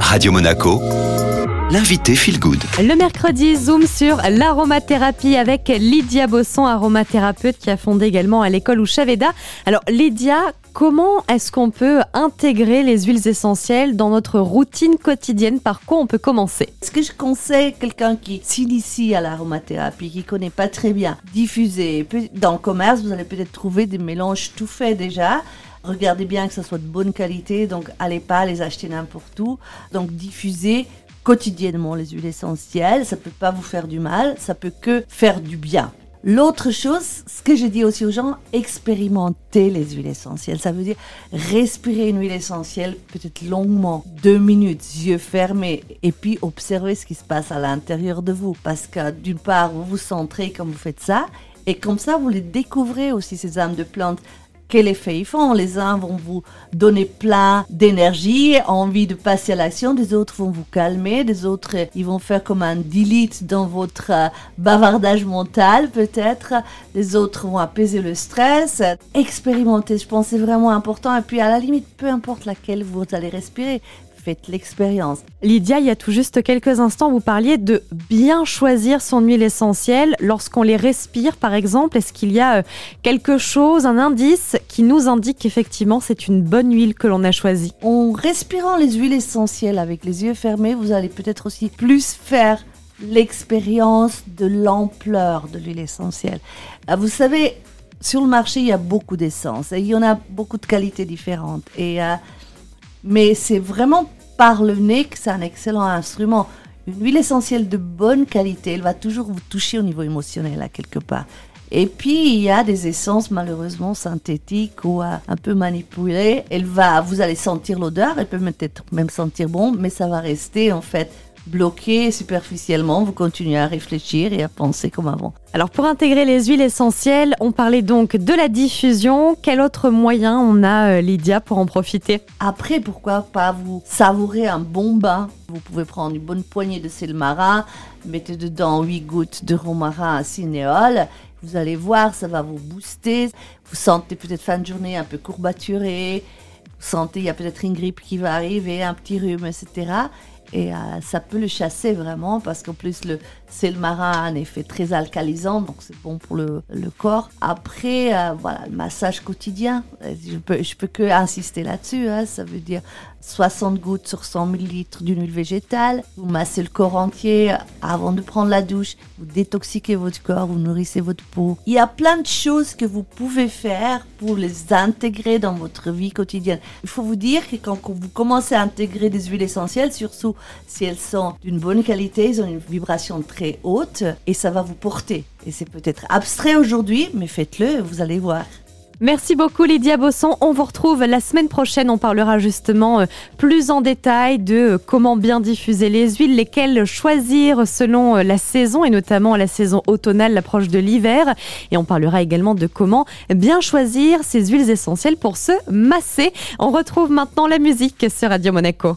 Radio Monaco, l'invité Feel Good. Le mercredi, zoom sur l'aromathérapie avec Lydia Bosson, aromathérapeute qui a fondé également à l'école Ushaveda. Alors Lydia, comment est-ce qu'on peut intégrer les huiles essentielles dans notre routine quotidienne? Par quoi on peut commencer? Ce que je conseille quelqu'un qui s'initie à l'aromathérapie, qui connaît pas très bien, diffuser. Dans le commerce, vous allez peut-être trouver des mélanges tout faits déjà. Regardez bien que ça soit de bonne qualité, donc allez pas les acheter n'importe où. Donc diffusez quotidiennement les huiles essentielles, ça peut pas vous faire du mal, ça peut que faire du bien. L'autre chose, ce que je dis aussi aux gens, expérimentez les huiles essentielles. Ça veut dire respirer une huile essentielle peut-être longuement, deux minutes, yeux fermés, et puis observer ce qui se passe à l'intérieur de vous. Parce que d'une part, vous vous centrez comme vous faites ça, et comme ça, vous les découvrez aussi, ces âmes de plantes quel effet ils font. Les uns vont vous donner plein d'énergie, envie de passer à l'action, des autres vont vous calmer, des autres, ils vont faire comme un delete dans votre euh, bavardage mental peut-être, les autres vont apaiser le stress. Expérimenter, je pense, c'est vraiment important. Et puis à la limite, peu importe laquelle vous allez respirer, faites l'expérience. Lydia, il y a tout juste quelques instants, vous parliez de bien choisir son huile essentielle lorsqu'on les respire, par exemple. Est-ce qu'il y a euh, quelque chose, un indice qui nous indique qu'effectivement c'est une bonne huile que l'on a choisie? En respirant les huiles essentielles avec les yeux fermés, vous allez peut-être aussi plus faire l'expérience de l'ampleur de l'huile essentielle. Euh, vous savez, sur le marché, il y a beaucoup d'essences et il y en a beaucoup de qualités différentes. Et, euh, mais c'est vraiment par le nez que c'est un excellent instrument. Une huile essentielle de bonne qualité, elle va toujours vous toucher au niveau émotionnel à quelque part. Et puis il y a des essences malheureusement synthétiques ou euh, un peu manipulées. Elle va, vous allez sentir l'odeur, elle peut peut-être même sentir bon, mais ça va rester en fait bloqué superficiellement, vous continuez à réfléchir et à penser comme avant. Alors pour intégrer les huiles essentielles, on parlait donc de la diffusion. Quel autre moyen on a, euh, Lydia, pour en profiter? Après, pourquoi pas vous savourer un bon bain? Vous pouvez prendre une bonne poignée de sel marin, mettez dedans 8 gouttes de romarin à cinéole. Vous allez voir, ça va vous booster. Vous sentez peut-être fin de journée un peu courbaturé. Sentez, il y a peut-être une grippe qui va arriver, un petit rhume, etc. Et euh, ça peut le chasser vraiment parce qu'en plus le sel marin a un effet très alcalisant, donc c'est bon pour le, le corps. Après, euh, voilà, le massage quotidien, euh, je peux, je peux que insister là-dessus. Hein, ça veut dire 60 gouttes sur 100 ml d'une huile végétale. Vous massez le corps entier avant de prendre la douche. Vous détoxiquez votre corps, vous nourrissez votre peau. Il y a plein de choses que vous pouvez faire pour les intégrer dans votre vie quotidienne. Il faut vous dire que quand vous commencez à intégrer des huiles essentielles, surtout si elles sont d'une bonne qualité, ils ont une vibration très haute et ça va vous porter. Et c'est peut-être abstrait aujourd'hui, mais faites-le, vous allez voir. Merci beaucoup Lydia Bosson. On vous retrouve la semaine prochaine. On parlera justement euh, plus en détail de euh, comment bien diffuser les huiles, lesquelles choisir selon euh, la saison et notamment la saison automnale, l'approche de l'hiver. Et on parlera également de comment bien choisir ces huiles essentielles pour se masser. On retrouve maintenant la musique sur Radio Monaco.